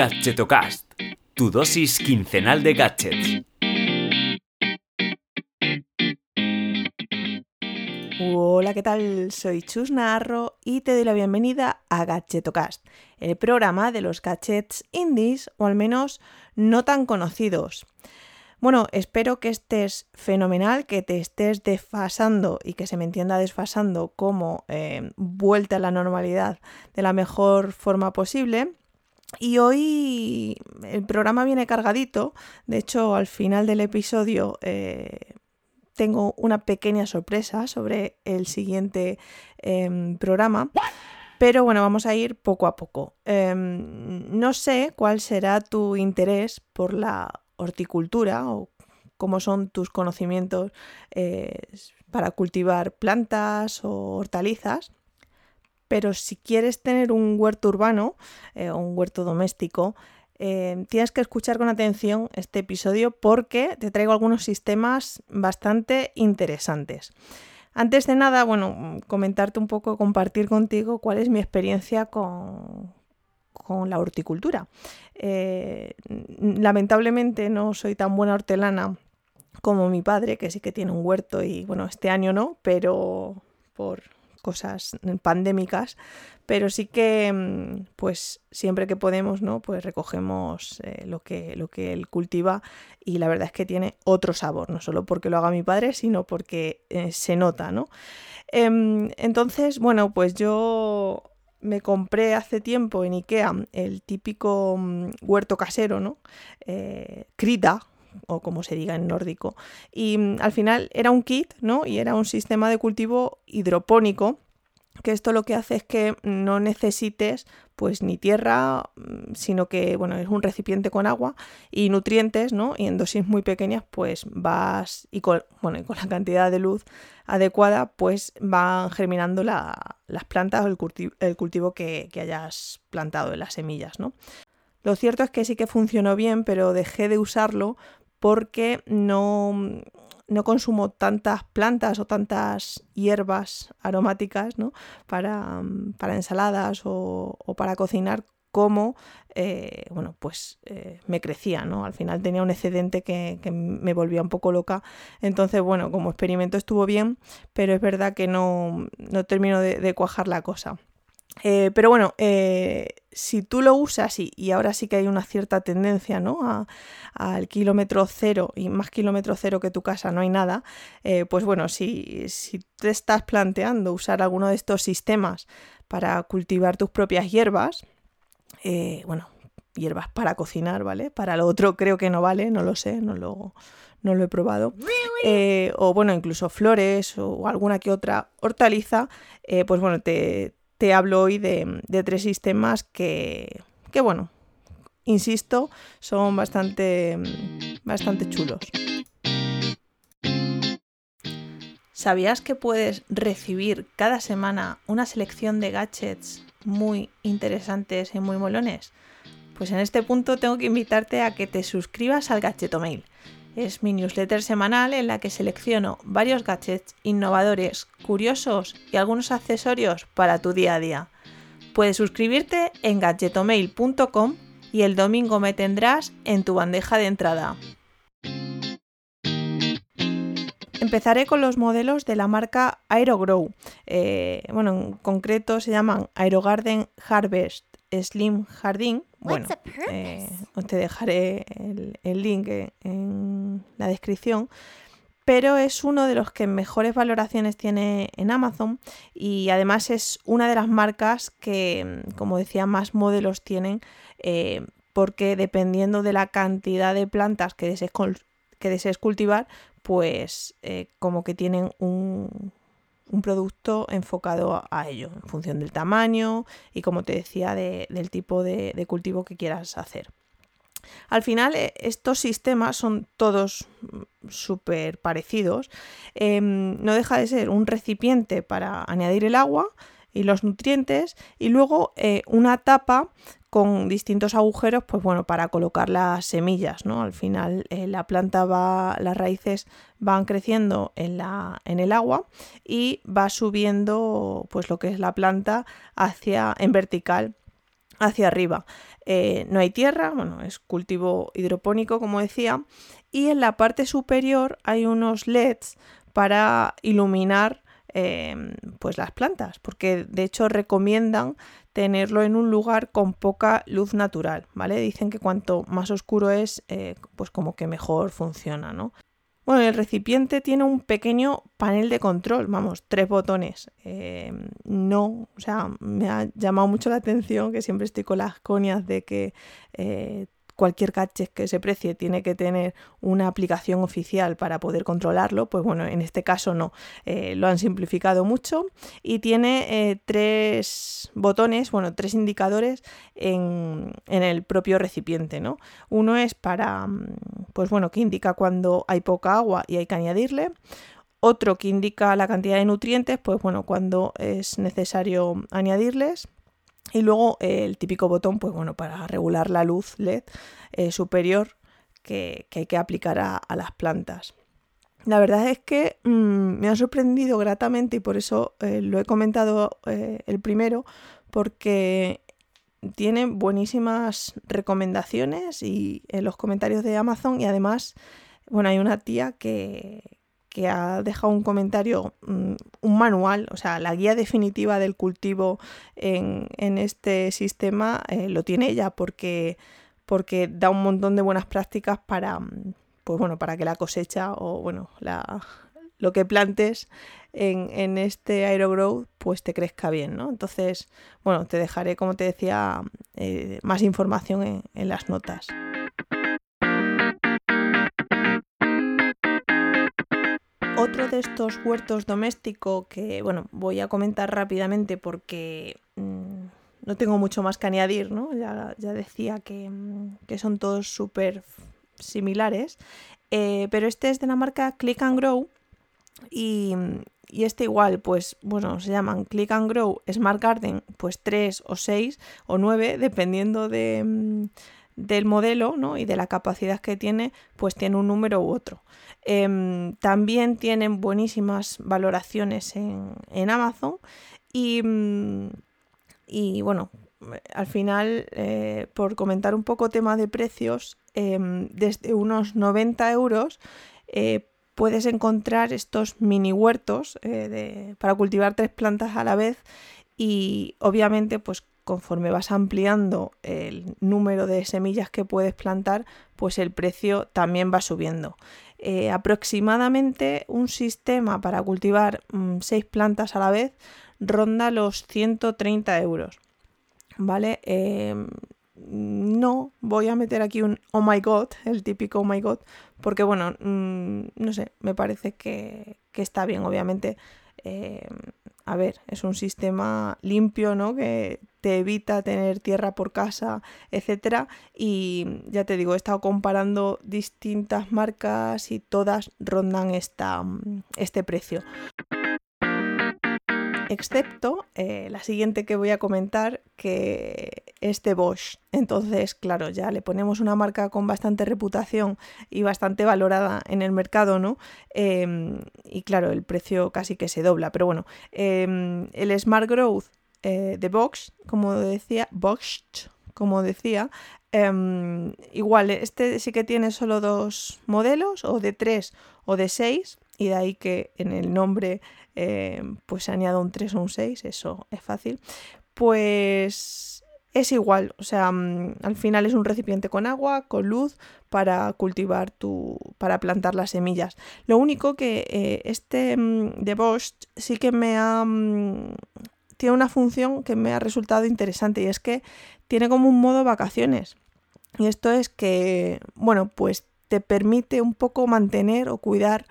Gadgetocast, tu dosis quincenal de gadgets. Hola, ¿qué tal? Soy Chus Narro y te doy la bienvenida a Gadgetocast, el programa de los gadgets indies o al menos no tan conocidos. Bueno, espero que estés fenomenal, que te estés desfasando y que se me entienda desfasando como eh, vuelta a la normalidad de la mejor forma posible. Y hoy el programa viene cargadito, de hecho al final del episodio eh, tengo una pequeña sorpresa sobre el siguiente em, programa. Pero bueno, vamos a ir poco a poco. Em, no sé cuál será tu interés por la horticultura o cómo son tus conocimientos eh, para cultivar plantas o hortalizas. Pero si quieres tener un huerto urbano eh, o un huerto doméstico, eh, tienes que escuchar con atención este episodio porque te traigo algunos sistemas bastante interesantes. Antes de nada, bueno, comentarte un poco, compartir contigo cuál es mi experiencia con, con la horticultura. Eh, lamentablemente no soy tan buena hortelana como mi padre, que sí que tiene un huerto y bueno, este año no, pero por cosas pandémicas, pero sí que mm, pues siempre que podemos, ¿no? Pues recogemos eh, lo, que, lo que él cultiva y la verdad es que tiene otro sabor, no solo porque lo haga mi padre, sino porque eh, se nota, ¿no? Em, entonces, bueno, pues yo me compré hace tiempo en Ikea el típico mm, huerto casero, ¿no? Eh, Krita, o como se diga en nórdico. Y mm, al final era un kit, ¿no? Y era un sistema de cultivo hidropónico que esto lo que hace es que no necesites pues ni tierra, mm, sino que bueno, es un recipiente con agua y nutrientes, ¿no? Y en dosis muy pequeñas pues vas y con, bueno, con la cantidad de luz adecuada pues van germinando las plantas o el, cultivo, que, que, hayas plantado en las semillas, ¿no? Lo cierto es que sí que funcionó bien, pero dejé de usarlo porque no, no consumo tantas plantas o tantas hierbas aromáticas ¿no? para, para, ensaladas o, para cocinar como eh, bueno, pues eh, me crecía, ¿no? Al final tenía un excedente que, me volvía un poco loca. Entonces, bueno, como experimento estuvo bien, pero es verdad que no, no termino de cuajar la cosa. Eh, pero bueno, eh, si tú lo usas y, ahora sí que hay una cierta tendencia ¿no? al kilómetro cero y más kilómetro cero que tu casa no hay nada, eh, pues bueno, si, si te estás planteando usar alguno de estos sistemas para cultivar tus propias hierbas, bueno, hierbas para cocinar, ¿vale? Para lo otro creo que no vale, no lo sé, no lo, no lo he probado. o bueno, incluso flores o alguna que otra hortaliza, pues bueno, te, te hablo hoy de, tres sistemas que, que, bueno, insisto, son bastante, bastante chulos. ¿Sabías que puedes recibir cada semana una selección de gadgets muy interesantes y muy molones? Pues en este punto tengo que invitarte a que te suscribas al Gadgetomail. Es mi newsletter semanal en la que selecciono varios gadgets innovadores, curiosos y algunos accesorios para tu día a día. Puedes suscribirte en gadgetomail.com y el domingo me tendrás en tu bandeja de entrada. Empezaré con los modelos de la marca AeroGrow. Eh, bueno, en concreto se llaman AeroGarden Harvest Slim Jardín. Bueno, eh, te dejaré el, link en la descripción. Pero es uno de los que mejores valoraciones tiene en Amazon y además es una de las marcas que, como decía, más modelos tienen eh, porque dependiendo de la cantidad de plantas que desees, que desees cultivar, pues eh, como que tienen un, un producto enfocado a ello, en función del tamaño y como te decía, del tipo de, cultivo que quieras hacer. Al final, eh, estos sistemas son todos mm, súper parecidos. Em, no deja de ser un recipiente para añadir el agua y los nutrientes y luego eh, una tapa con distintos agujeros, pues bueno, para colocar las semillas, ¿no? Al final eh, la planta va, las raíces van creciendo en, la, en el agua y va subiendo pues lo que es la planta hacia en vertical hacia arriba. Eh, no hay tierra, bueno, es cultivo hidropónico, como decía, y en la parte superior hay unos LEDs para iluminar em, pues las plantas, porque de hecho recomiendan tenerlo en un lugar con poca luz natural, ¿vale? Dicen que cuanto más oscuro es, eh, pues como que mejor funciona, ¿no? Bueno, el recipiente tiene un pequeño panel de control, vamos, tres botones. Eh, no, o sea, me ha llamado mucho la atención que siempre estoy con las conias de que eh, cualquier gadget que se precie tiene que tener una aplicación oficial para poder controlarlo, pues bueno, en este caso no, eh, lo han simplificado mucho y tiene eh, tres botones, bueno, tres indicadores en, el propio recipiente, ¿no? Uno es para, mm, pues bueno, que indica cuando hay poca agua y hay que añadirle otro que indica la cantidad de nutrientes, pues bueno, cuando es necesario añadirles. Y luego eh, el típico botón, pues bueno, para regular la luz LED eh, superior que, hay que aplicar a, las plantas. La verdad es que mm, me ha sorprendido gratamente y por eso eh, lo he comentado el primero, porque tiene buenísimas recomendaciones y en los comentarios de Amazon y además, bueno, hay una tía que, que ha dejado un comentario, mm, un manual, o sea, la guía definitiva del cultivo en, este sistema eh, lo tiene ella porque, porque da un montón de buenas prácticas para, mm, pues bueno, para que la cosecha o bueno, la, lo que plantes en, en, este AeroGrow pues te crezca bien, ¿no? Entonces, bueno, te dejaré, como te decía, eh, más información en, en las notas. Otro de estos huertos domésticos que, bueno, voy a comentar rápidamente porque mm, no tengo mucho más que añadir, ¿no? Ya, decía que, mm, son todos súper similares, eh, pero este es de la marca Click and Grow y, este igual, pues bueno, se llaman Click and Grow Smart Garden, pues 3 o 6 o 9, dependiendo de, mm, del modelo ¿no? y de la capacidad que tiene, pues tiene un número u otro. Em, también tienen buenísimas valoraciones en, Amazon y, mm, y, bueno, al final, eh, por comentar un poco tema de precios, em, desde unos 90 euros eh, puedes encontrar estos mini huertos eh, para cultivar tres plantas a la vez y obviamente pues conforme vas ampliando el número de semillas que puedes plantar, pues el precio también va subiendo. Eh, aproximadamente un sistema para cultivar mm, seis plantas a la vez ronda los 130 euros. ¿Vale? Em, no voy a meter aquí un oh my god, el típico oh my god, porque bueno, mm, no sé, me parece que, que está bien, obviamente. Em, a ver, es un sistema limpio, ¿no? Que te evita tener tierra por casa, etcétera. Y ya te digo, he estado comparando distintas marcas y todas rondan esta, este precio excepto eh, la siguiente que voy a comentar, que es de Bosch. Entonces, claro, ya le ponemos una marca con bastante reputación y bastante valorada en el mercado, ¿no? Em, y claro, el precio casi que se dobla. Pero bueno, em, el Smart Growth eh, de Bosch, como decía, Bosch, como decía, em, igual, este sí que tiene solo dos modelos, o de tres o de seis, y de ahí que en el nombre eh, pues se añado un 3 o un 6, eso es fácil, pues es igual, o sea, mm, al final es un recipiente con agua, con luz, para cultivar tu, para plantar las semillas. Lo único que eh, este mm, de Bosch sí que me ha... Mm, tiene una función que me ha resultado interesante y es que tiene como un modo vacaciones. Y esto es que, bueno, pues te permite un poco mantener o cuidar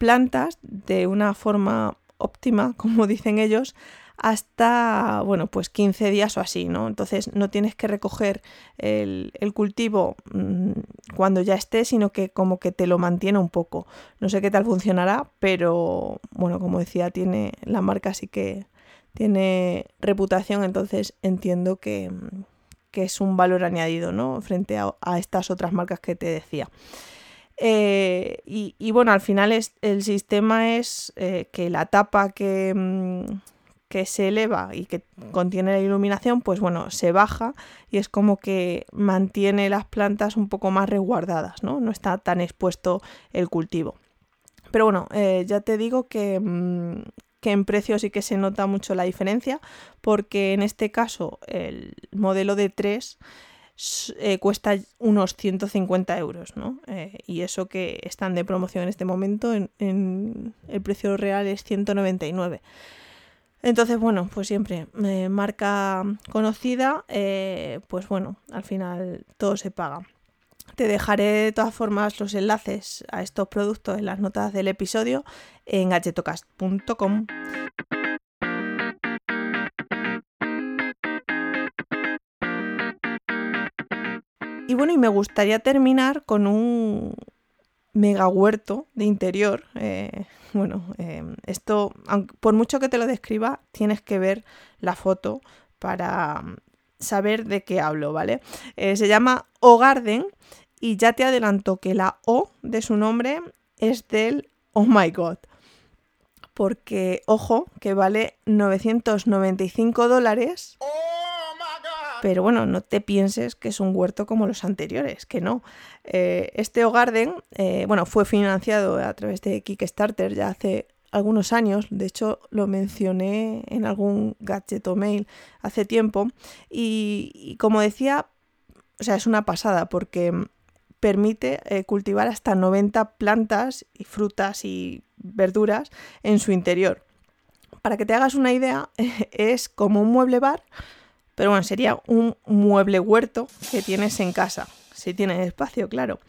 plantas de una forma óptima, como dicen ellos, hasta, bueno, pues 15 días o así, ¿no? Entonces no tienes que recoger el, cultivo mm, cuando ya esté, sino que como que te lo mantiene un poco. No sé qué tal funcionará, pero bueno, como decía, tiene la marca sí que tiene reputación, entonces entiendo que, es un valor añadido, ¿no? Frente a estas otras marcas que te decía. Eh, y, bueno, al final es, el sistema es eh, que la tapa que, mm, que se eleva y que contiene la iluminación, pues bueno, se baja y es como que mantiene las plantas un poco más resguardadas, ¿no? No está tan expuesto el cultivo. Pero bueno, eh, ya te digo que, mm, que en precio sí que se nota mucho la diferencia, porque en este caso el modelo de 3 eh, cuesta unos 150 euros, ¿no? Eh, y eso que están de promoción en este momento, en, el precio real es 199. Entonces, bueno, pues siempre, eh, marca conocida, pues bueno, al final todo se paga. Te dejaré de todas formas los enlaces a estos productos en las notas del episodio en gadgetocast.com. Y bueno, y me gustaría terminar con un mega huerto de interior. Eh, bueno, eh, esto, por mucho que te lo describa, tienes que ver la foto para saber de qué hablo, ¿vale? Eh, se llama O Garden y ya te adelanto que la O de su nombre es del Oh My God. Porque, ojo, que vale 995 dólares. ¡Oh! Pero bueno, no te pienses que es un huerto como los anteriores, que no. Eh, este Garden, eh, bueno, fue financiado a través de Kickstarter ya hace algunos años, de hecho lo mencioné en algún gadget o mail hace tiempo, y, como decía, o sea, es una pasada porque permite eh, cultivar hasta 90 plantas y frutas y verduras en su interior. Para que te hagas una idea, es como un mueble bar, pero bueno, sería un mueble huerto que tienes en casa, si tienes espacio, claro.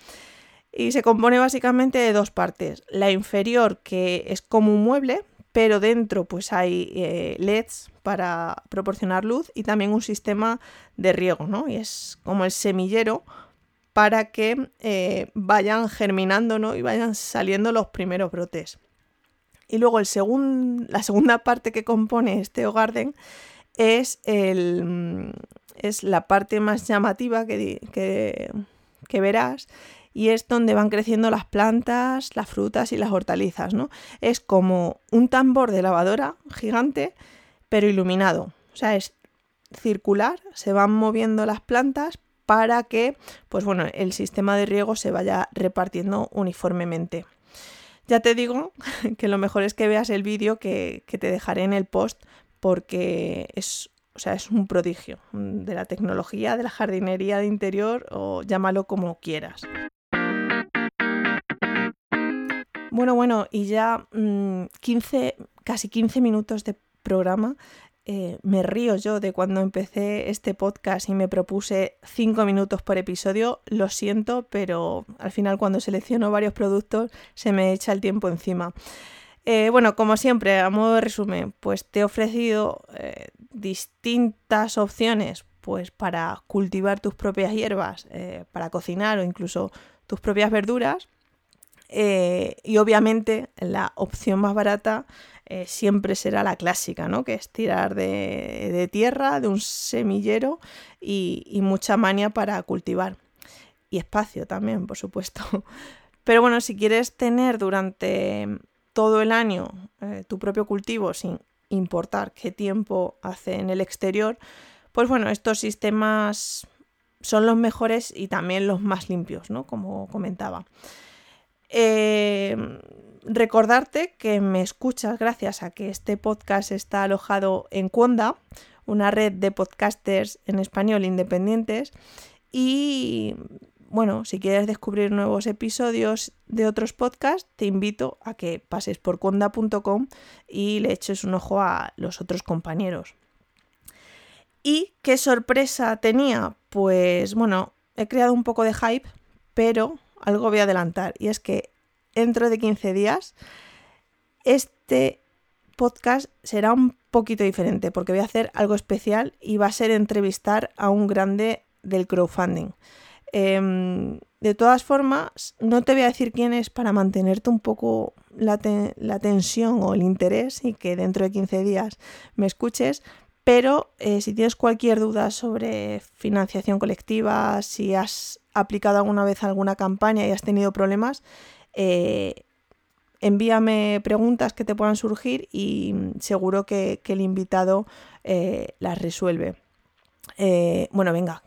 Y se compone básicamente de dos partes. La inferior, que es como un mueble, pero dentro pues hay eh, LEDs para proporcionar luz y también un sistema de riego, ¿no? Y es como el semillero para que eh, vayan germinando ¿no? y vayan saliendo los primeros brotes. Y luego el la segunda parte que compone este garden es, el, es la parte más llamativa que, que, verás y es donde van creciendo las plantas, las frutas y las hortalizas, ¿no? Es como un tambor de lavadora gigante, pero iluminado. O sea, es circular, se van moviendo las plantas para que, pues bueno, el sistema de riego se vaya repartiendo uniformemente. Ya te digo que lo mejor es que veas el vídeo que, que te dejaré en el post porque es, o sea, es un prodigio de la tecnología, de la jardinería de interior o llámalo como quieras. Bueno, bueno, y ya 15, mm, casi 15 minutos de programa. Eh, me río yo de cuando empecé este podcast y me propuse 5 minutos por episodio. Lo siento, pero al final cuando selecciono varios productos se me echa el tiempo encima. Eh, bueno, como siempre, a modo de resumen, pues te he ofrecido eh, distintas opciones pues para cultivar tus propias hierbas, eh, para cocinar o incluso tus propias verduras. y obviamente la opción más barata siempre será la clásica, ¿no? Que es tirar de, tierra, de un semillero y, mucha mania para cultivar. Y espacio también, por supuesto. Pero bueno, si quieres tener durante todo el año eh, tu propio cultivo sin importar qué tiempo hace en el exterior, pues bueno, estos sistemas son los mejores y también los más limpios, ¿no? Como comentaba. Eh, recordarte que me escuchas gracias a que este podcast está alojado en Conda, una red de podcasters en español independientes, y bueno, si quieres descubrir nuevos episodios de otros podcasts, te invito a que pases por conda.com y le eches un ojo a los otros compañeros. ¿Y qué sorpresa tenía? Pues bueno, he creado un poco de hype, pero algo voy a adelantar y es que dentro de 15 días este podcast será un poquito diferente porque voy a hacer algo especial y va a ser entrevistar a un grande del crowdfunding. Em, de todas formas, no te voy a decir quién es para mantenerte un poco la, tensión o el interés y que dentro de 15 días me escuches, pero eh, si tienes cualquier duda sobre financiación colectiva, si has aplicado alguna vez alguna campaña y has tenido problemas, eh, envíame preguntas que te puedan surgir y seguro que, el invitado eh, las resuelve. Bueno, venga,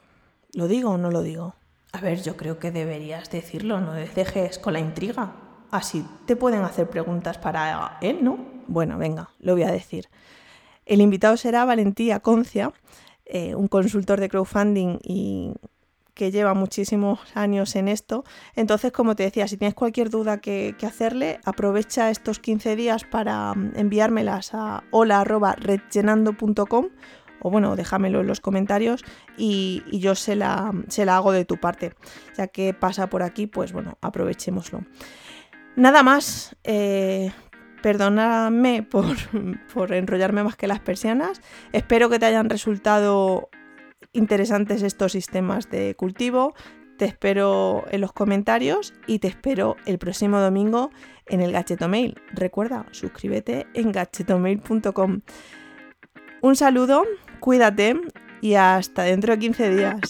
¿lo digo o no lo digo? A ver, yo creo que deberías decirlo, no dejes con la intriga. Así te pueden hacer preguntas para él, ¿no? Bueno, venga, lo voy a decir. El invitado será Valentía Concia, eh, un consultor de crowdfunding y que lleva muchísimos años en esto. Entonces, como te decía, si tienes cualquier duda que, hacerle, aprovecha estos 15 días para mm, enviármelas a hola.redllenando.com o bueno, déjamelo en los comentarios y, yo se la, se la hago de tu parte. Ya que pasa por aquí, pues bueno, aprovechémoslo. Nada más, eh, perdóname por, por enrollarme más que las persianas. Espero que te hayan resultado interesantes estos sistemas de cultivo. Te espero en los comentarios y te espero el próximo domingo en el Gachetomail. Recuerda, suscríbete en gachetomail.com. Un saludo, cuídate y hasta dentro de 15 días.